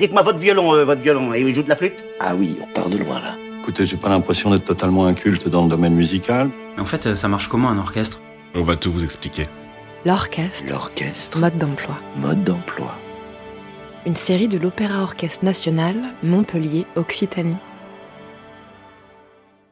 Dites-moi votre violon, euh, votre violon, et il joue de la flûte? Ah oui, on part de loin là. Écoutez, j'ai pas l'impression d'être totalement inculte dans le domaine musical. Mais en fait, euh, ça marche comment un orchestre? On va tout vous expliquer. L'orchestre, L'orchestre, mode d'emploi. mode d'emploi. Une série de l'Opéra Orchestre National, Montpellier, Occitanie.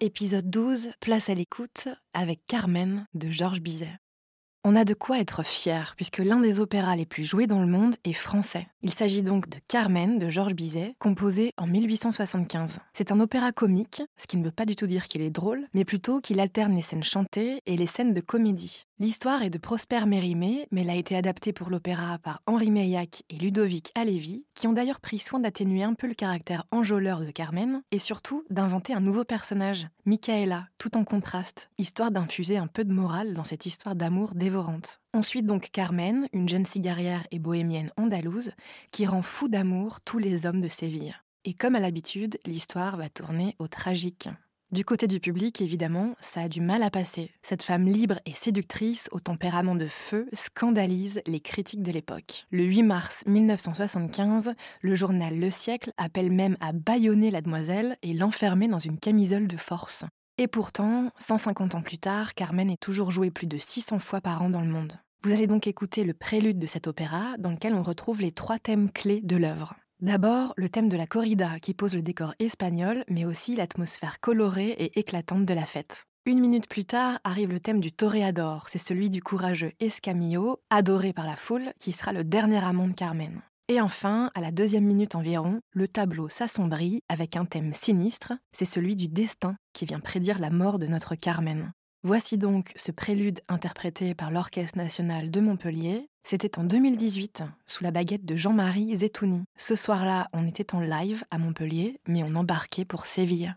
Épisode 12, place à l'écoute, avec Carmen de Georges Bizet. On a de quoi être fier, puisque l'un des opéras les plus joués dans le monde est français. Il s'agit donc de Carmen de Georges Bizet, composé en 1875. C'est un opéra comique, ce qui ne veut pas du tout dire qu'il est drôle, mais plutôt qu'il alterne les scènes chantées et les scènes de comédie. L'histoire est de Prosper Mérimée, mais elle a été adaptée pour l'opéra par Henri Meillac et Ludovic Halévy, qui ont d'ailleurs pris soin d'atténuer un peu le caractère enjôleur de Carmen, et surtout d'inventer un nouveau personnage, Michaela, tout en contraste, histoire d'infuser un peu de morale dans cette histoire d'amour Ensuite donc Carmen, une jeune cigarière et bohémienne andalouse, qui rend fou d'amour tous les hommes de Séville. Et comme à l'habitude, l'histoire va tourner au tragique. Du côté du public, évidemment, ça a du mal à passer. Cette femme libre et séductrice, au tempérament de feu, scandalise les critiques de l'époque. Le 8 mars 1975, le journal Le Siècle appelle même à bâillonner la demoiselle et l'enfermer dans une camisole de force. Et pourtant, 150 ans plus tard, Carmen est toujours jouée plus de 600 fois par an dans le monde. Vous allez donc écouter le prélude de cet opéra, dans lequel on retrouve les trois thèmes clés de l'œuvre. D'abord, le thème de la corrida, qui pose le décor espagnol, mais aussi l'atmosphère colorée et éclatante de la fête. Une minute plus tard arrive le thème du toréador, c'est celui du courageux Escamillo, adoré par la foule, qui sera le dernier amant de Carmen. Et enfin, à la deuxième minute environ, le tableau s'assombrit avec un thème sinistre, c'est celui du destin qui vient prédire la mort de notre Carmen. Voici donc ce prélude interprété par l'Orchestre national de Montpellier. C'était en 2018, sous la baguette de Jean-Marie Zetouni. Ce soir-là, on était en live à Montpellier, mais on embarquait pour Séville.